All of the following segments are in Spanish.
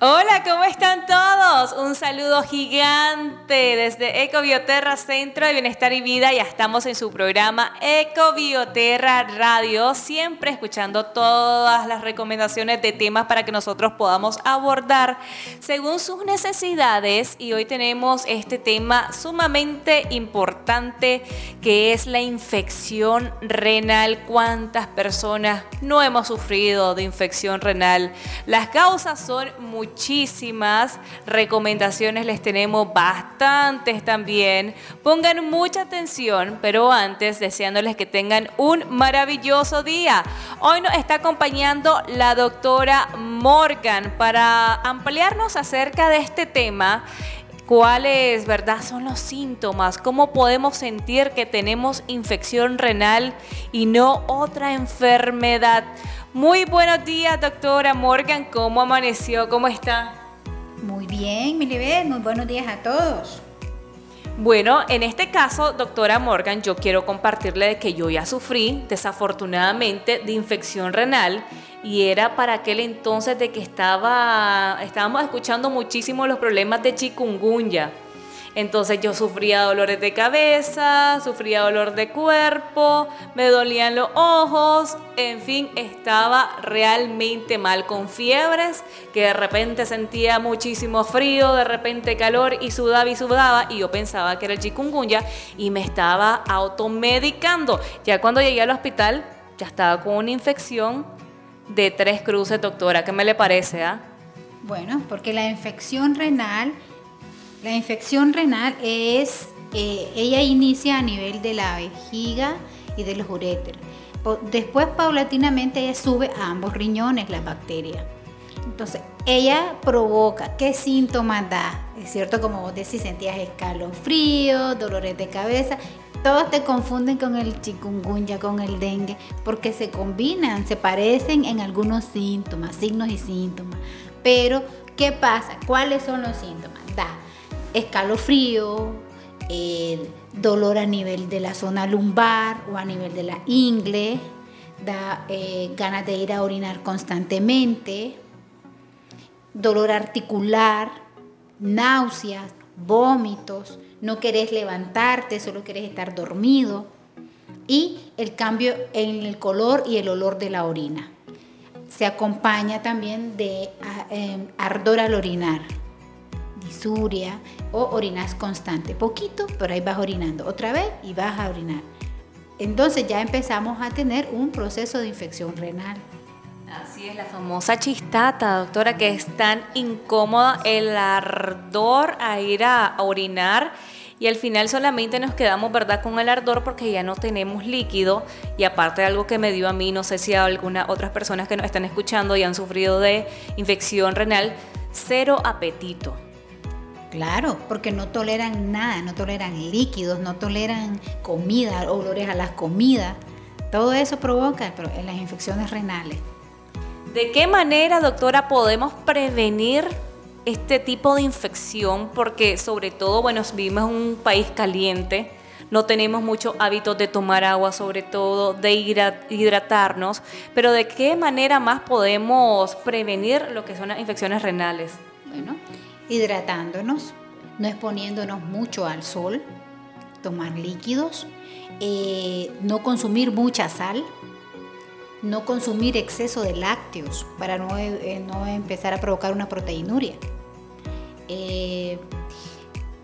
Hola, ¿cómo están todos? Un saludo gigante desde Ecobioterra Centro de Bienestar y Vida. Ya estamos en su programa Ecobioterra Radio, siempre escuchando todas las recomendaciones de temas para que nosotros podamos abordar según sus necesidades. Y hoy tenemos este tema sumamente importante que es la infección renal. ¿Cuántas personas no hemos sufrido de infección renal? Las causas son muy muchísimas recomendaciones, les tenemos bastantes también. Pongan mucha atención, pero antes deseándoles que tengan un maravilloso día. Hoy nos está acompañando la doctora Morgan para ampliarnos acerca de este tema cuáles, ¿verdad? Son los síntomas, cómo podemos sentir que tenemos infección renal y no otra enfermedad. Muy buenos días, doctora Morgan. ¿Cómo amaneció? ¿Cómo está? Muy bien, Milibet. Muy buenos días a todos. Bueno, en este caso, doctora Morgan, yo quiero compartirle que yo ya sufrí, desafortunadamente, de infección renal y era para aquel entonces de que estaba, estábamos escuchando muchísimo los problemas de chikungunya. Entonces yo sufría dolores de cabeza, sufría dolor de cuerpo, me dolían los ojos, en fin, estaba realmente mal con fiebres, que de repente sentía muchísimo frío, de repente calor y sudaba y sudaba y yo pensaba que era el chikungunya y me estaba automedicando. Ya cuando llegué al hospital ya estaba con una infección de tres cruces, doctora. ¿Qué me le parece? Ah? Bueno, porque la infección renal la infección renal es, eh, ella inicia a nivel de la vejiga y de los uréteros. Después, paulatinamente, ella sube a ambos riñones la bacteria. Entonces, ella provoca, ¿qué síntomas da? Es cierto, como vos decís, sentías escalofrío, dolores de cabeza. Todos te confunden con el chikungunya, con el dengue, porque se combinan, se parecen en algunos síntomas, signos y síntomas. Pero, ¿qué pasa? ¿Cuáles son los síntomas? Escalofrío, dolor a nivel de la zona lumbar o a nivel de la ingle, da eh, ganas de ir a orinar constantemente, dolor articular, náuseas, vómitos, no querés levantarte, solo querés estar dormido y el cambio en el color y el olor de la orina. Se acompaña también de ah, em, ardor al orinar disuria o orinas constante. Poquito, pero ahí vas orinando. Otra vez y vas a orinar. Entonces ya empezamos a tener un proceso de infección renal. Así es, la famosa chistata, doctora, que es tan incómoda, el ardor a ir a orinar y al final solamente nos quedamos, ¿verdad?, con el ardor porque ya no tenemos líquido y aparte de algo que me dio a mí, no sé si a algunas otras personas que nos están escuchando y han sufrido de infección renal, cero apetito. Claro, porque no toleran nada, no toleran líquidos, no toleran comida, olores a las comidas. Todo eso provoca las infecciones renales. ¿De qué manera, doctora, podemos prevenir este tipo de infección? Porque sobre todo, bueno, vivimos en un país caliente, no tenemos mucho hábito de tomar agua, sobre todo de hidratarnos, pero ¿de qué manera más podemos prevenir lo que son las infecciones renales? Bueno, hidratándonos, no exponiéndonos mucho al sol, tomar líquidos, eh, no consumir mucha sal, no consumir exceso de lácteos para no, eh, empezar a provocar una proteinuria. Eh,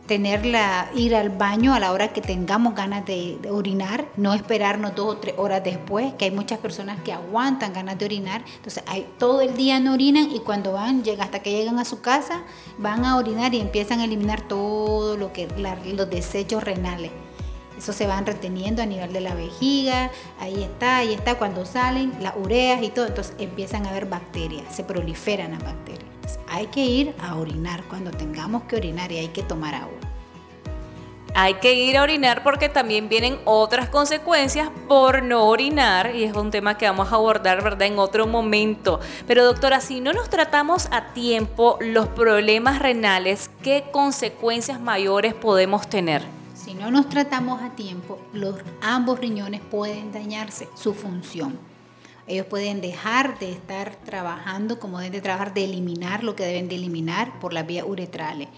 tenerla, ir al baño a la hora que tengamos ganas de, orinar, no esperarnos dos o tres horas después, que hay muchas personas que aguantan ganas de orinar, entonces todo el día no orinan y cuando van, llega, hasta que llegan a su casa, van a orinar y empiezan a eliminar todo lo que, los desechos renales. Eso se van reteniendo a nivel de la vejiga, ahí está, ahí está, cuando salen las ureas y todo, entonces empiezan a haber bacterias, se proliferan las bacterias. Hay que ir a orinar cuando tengamos que orinar y hay que tomar agua hay que ir a orinar porque también vienen otras consecuencias por no orinar y es un tema que vamos a abordar ¿verdad? en otro momento. Pero doctora, si no nos tratamos a tiempo los problemas renales, ¿qué consecuencias mayores podemos tener? Si no nos tratamos a tiempo, los ambos riñones pueden dañarse su función. Ellos pueden dejar de estar trabajando como deben de trabajar, de eliminar lo que deben de eliminar por las vías uretrales.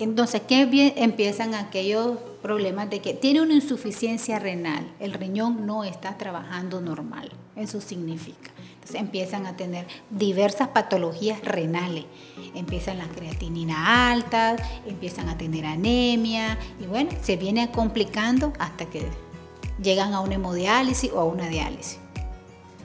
Entonces, ¿qué empiezan aquellos problemas de que tiene una insuficiencia renal? El riñón no está trabajando normal. Eso significa. Entonces empiezan a tener diversas patologías renales. Empiezan las creatininas altas, empiezan a tener anemia y bueno, se viene complicando hasta que llegan a una hemodiálisis o a una diálisis.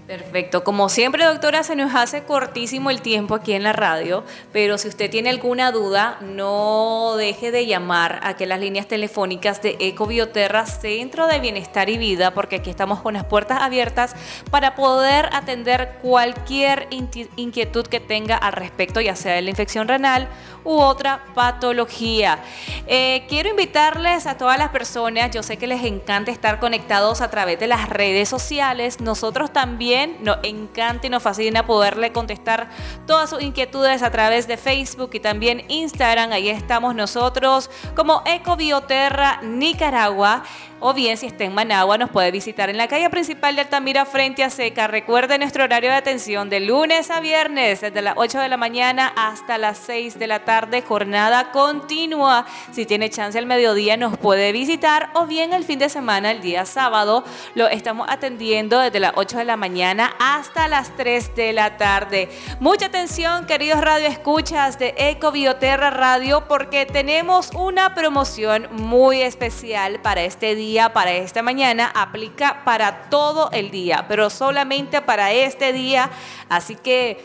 Perfecto. Como siempre, doctora, se nos hace cortísimo el tiempo aquí en la radio, pero si usted tiene alguna duda, no deje de llamar a que las líneas telefónicas de Ecobioterra, Centro de Bienestar y Vida, porque aquí estamos con las puertas abiertas para poder atender cualquier inquietud que tenga al respecto, ya sea de la infección renal u otra patología. Eh, quiero invitarles a todas las personas, yo sé que les encanta estar conectados a través de las redes sociales, nosotros también nos encanta y nos fascina poderle contestar todas sus inquietudes a través de Facebook y también Instagram, ahí estamos nosotros como Ecobioterra Nicaragua o bien si está en Managua nos puede visitar en la calle principal de Altamira frente a Seca. Recuerde nuestro horario de atención de lunes a viernes desde las 8 de la mañana hasta las 6 de la tarde, jornada continua. Si tiene chance al mediodía nos puede visitar o bien el fin de semana, el día sábado, lo estamos atendiendo desde las 8 de la mañana hasta las 3 de la tarde. Mucha atención, queridos radio escuchas de Eco Bioterra Radio porque tenemos una promoción muy especial para este día para esta mañana, aplica para todo el día, pero solamente para este día. Así que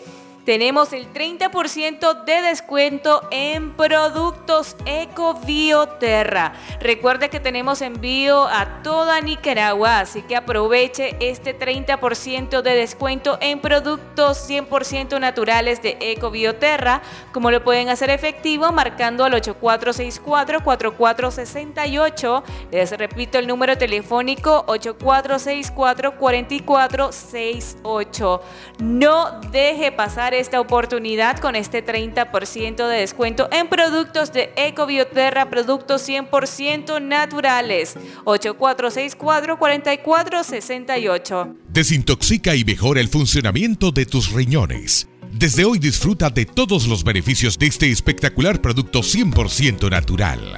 tenemos el 30% de descuento en productos Eco Bioterra. Recuerde que tenemos envío a toda Nicaragua, así que aproveche este 30% de descuento en productos 100% naturales de Eco Bioterra. Como lo pueden hacer efectivo marcando al 8464-4468. Les repito el número telefónico 8464-4468. No deje pasar esta oportunidad con este 30% de descuento en productos de Ecobioterra, productos 100% naturales. 8464-4468. Desintoxica y mejora el funcionamiento de tus riñones. Desde hoy disfruta de todos los beneficios de este espectacular producto 100% natural.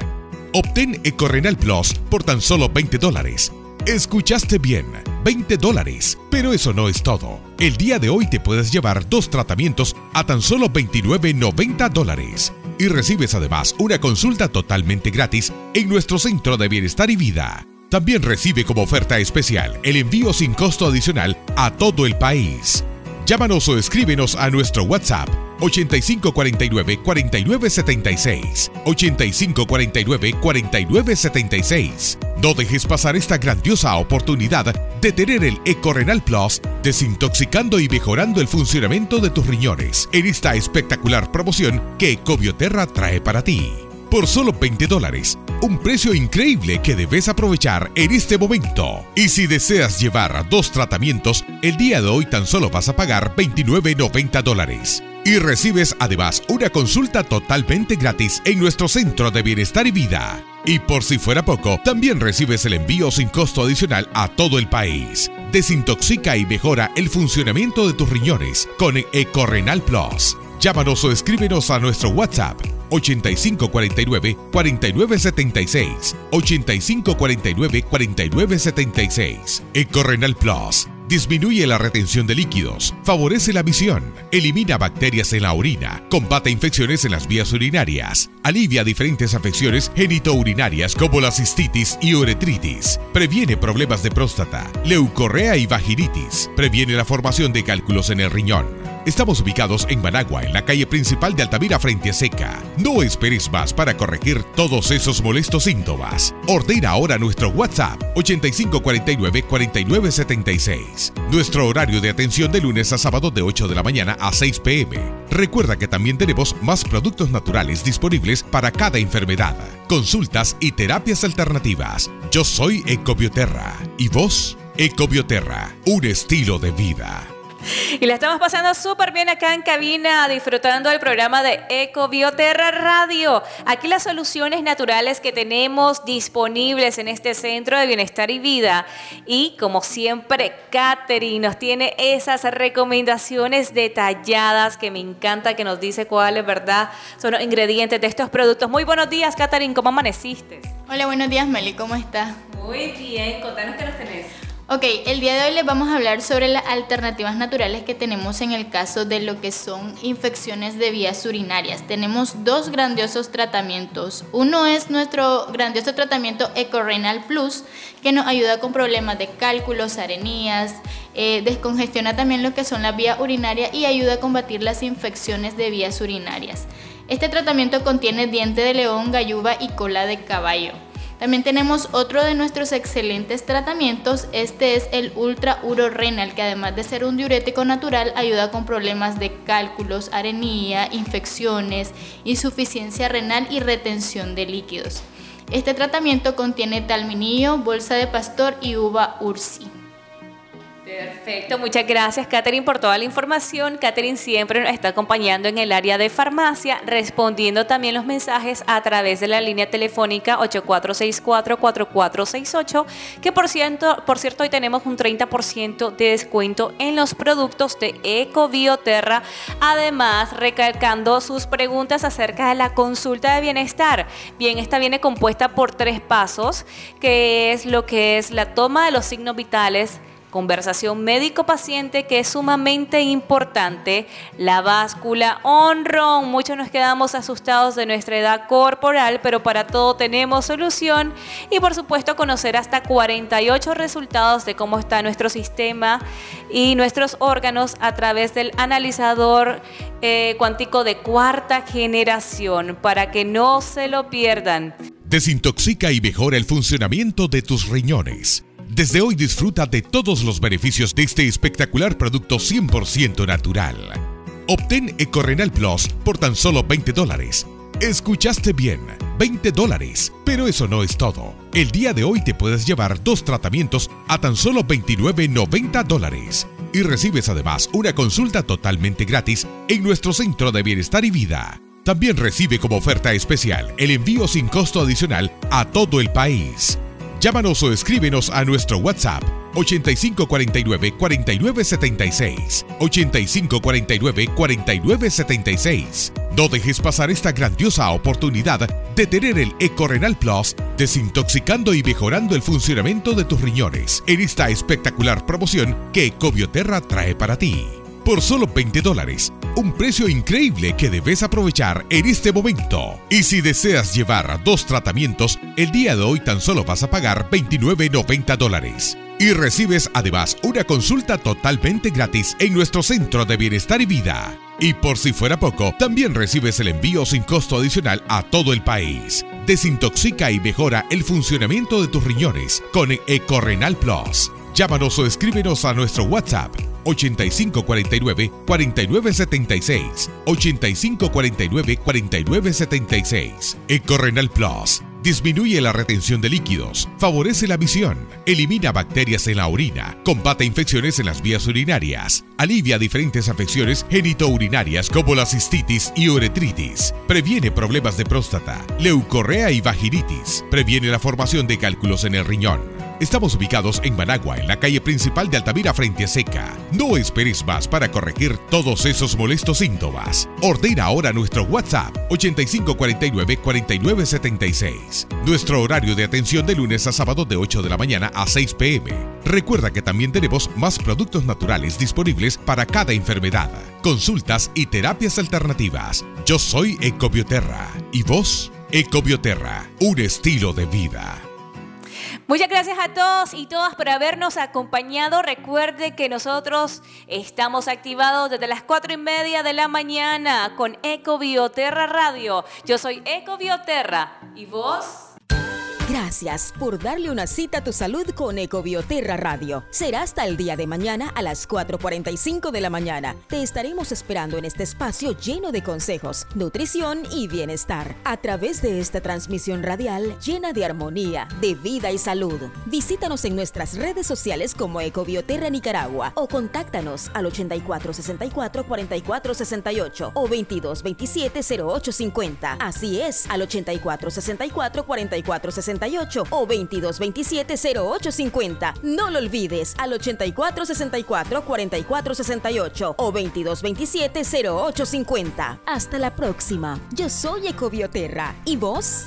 Obtén Ecorenal Plus por tan solo 20 dólares Escuchaste bien, 20 dólares. Pero eso no es todo. El día de hoy te puedes llevar dos tratamientos a tan solo 29.90 dólares. Y recibes además una consulta totalmente gratis en nuestro centro de bienestar y vida. También recibe como oferta especial el envío sin costo adicional a todo el país. Llámanos o escríbenos a nuestro WhatsApp 8549 4976 8549 4976. No dejes pasar esta grandiosa oportunidad de tener el EcoRenal Plus desintoxicando y mejorando el funcionamiento de tus riñones en esta espectacular promoción que Ecobioterra trae para ti por solo 20 dólares. Un precio increíble que debes aprovechar en este momento. Y si deseas llevar dos tratamientos, el día de hoy tan solo vas a pagar 29.90 dólares. Y recibes además una consulta totalmente gratis en nuestro centro de bienestar y vida. Y por si fuera poco, también recibes el envío sin costo adicional a todo el país. Desintoxica y mejora el funcionamiento de tus riñones con Ecorenal Plus. Llámanos o escríbenos a nuestro WhatsApp 8549 4976 8549 4976. Ecorenal Plus disminuye la retención de líquidos, favorece la visión, elimina bacterias en la orina, combate infecciones en las vías urinarias, alivia diferentes afecciones genitourinarias como la cistitis y uretritis, previene problemas de próstata, leucorrea y vaginitis, previene la formación de cálculos en el riñón Estamos ubicados en Managua, en la calle principal de Altamira frente a Seca. No esperes más para corregir todos esos molestos síntomas. Ordena ahora nuestro WhatsApp 8549-4976. Nuestro horario de atención de lunes a sábado de 8 de la mañana a 6 pm. Recuerda que también tenemos más productos naturales disponibles para cada enfermedad, consultas y terapias alternativas. Yo soy Ecobioterra. ¿Y vos? Ecobioterra, un estilo de vida. Y la estamos pasando súper bien acá en cabina, disfrutando del programa de Ecobioterra Radio. Aquí las soluciones naturales que tenemos disponibles en este centro de bienestar y vida. Y como siempre, Katherine nos tiene esas recomendaciones detalladas que me encanta que nos dice cuáles, ¿verdad? Son los ingredientes de estos productos. Muy buenos días, Katherine, ¿cómo amaneciste? Hola, buenos días, Meli, ¿cómo estás? Muy bien, contanos qué nos tenés. Ok, el día de hoy les vamos a hablar sobre las alternativas naturales que tenemos en el caso de lo que son infecciones de vías urinarias. Tenemos dos grandiosos tratamientos. Uno es nuestro grandioso tratamiento EcoRenal Plus, que nos ayuda con problemas de cálculos, arenías, eh, descongestiona también lo que son las vías urinarias y ayuda a combatir las infecciones de vías urinarias. Este tratamiento contiene diente de león, galluva y cola de caballo. También tenemos otro de nuestros excelentes tratamientos, este es el Ultra Renal, que además de ser un diurético natural, ayuda con problemas de cálculos, arenía, infecciones, insuficiencia renal y retención de líquidos. Este tratamiento contiene talminillo, bolsa de pastor y uva ursi. Perfecto, muchas gracias Catherine por toda la información. Catherine siempre nos está acompañando en el área de farmacia, respondiendo también los mensajes a través de la línea telefónica 8464-4468, que por cierto, por cierto hoy tenemos un 30% de descuento en los productos de Ecobioterra, además recalcando sus preguntas acerca de la consulta de bienestar. Bien, esta viene compuesta por tres pasos, que es lo que es la toma de los signos vitales, conversación médico-paciente que es sumamente importante, la báscula honron. Muchos nos quedamos asustados de nuestra edad corporal, pero para todo tenemos solución y por supuesto conocer hasta 48 resultados de cómo está nuestro sistema y nuestros órganos a través del analizador eh, cuántico de cuarta generación para que no se lo pierdan. Desintoxica y mejora el funcionamiento de tus riñones desde hoy disfruta de todos los beneficios de este espectacular producto 100% natural. Obtén Ecorenal Plus por tan solo 20 dólares. Escuchaste bien, 20 dólares. Pero eso no es todo. El día de hoy te puedes llevar dos tratamientos a tan solo 29.90 dólares. Y recibes además una consulta totalmente gratis en nuestro centro de bienestar y vida. También recibe como oferta especial el envío sin costo adicional a todo el país. Llámanos o escríbenos a nuestro WhatsApp 8549-4976. 8549-4976. No dejes pasar esta grandiosa oportunidad de tener el EcoRenal Plus desintoxicando y mejorando el funcionamiento de tus riñones en esta espectacular promoción que Ecobioterra trae para ti por solo 20 dólares. Un precio increíble que debes aprovechar en este momento. Y si deseas llevar dos tratamientos, el día de hoy tan solo vas a pagar 29.90 dólares. Y recibes además una consulta totalmente gratis en nuestro centro de bienestar y vida. Y por si fuera poco, también recibes el envío sin costo adicional a todo el país. Desintoxica y mejora el funcionamiento de tus riñones con EcoRenal Plus. Llámanos o escríbenos a nuestro WhatsApp 8549-4976. 8549-4976. Ecorenal Plus. Disminuye la retención de líquidos, favorece la visión, elimina bacterias en la orina, combate infecciones en las vías urinarias, alivia diferentes afecciones genitourinarias como la cistitis y uretritis, previene problemas de próstata, leucorrea y vaginitis, previene la formación de cálculos en el riñón Estamos ubicados en Managua, en la calle principal de Altamira frente a Seca. No esperes más para corregir todos esos molestos síntomas. Ordena ahora nuestro WhatsApp 8549-4976. Nuestro horario de atención de lunes a sábado de 8 de la mañana a 6 pm. Recuerda que también tenemos más productos naturales disponibles para cada enfermedad, consultas y terapias alternativas. Yo soy Ecobioterra. ¿Y vos? Ecobioterra, un estilo de vida. Muchas gracias a todos y todas por habernos acompañado. Recuerde que nosotros estamos activados desde las cuatro y media de la mañana con Eco Bioterra Radio. Yo soy Eco Bioterra. ¿Y vos? Gracias por darle una cita a tu salud con Ecobioterra Radio. Será hasta el día de mañana a las 4.45 de la mañana. Te estaremos esperando en este espacio lleno de consejos, nutrición y bienestar. A través de esta transmisión radial llena de armonía, de vida y salud. Visítanos en nuestras redes sociales como Ecobioterra Nicaragua o contáctanos al 8464 4468 o 2227 0850. Así es, al 8464 4468 o 2227 0850. No lo olvides al 8464 4468 o 2227 0850. Hasta la próxima. Yo soy Ecobioterra. ¿Y vos?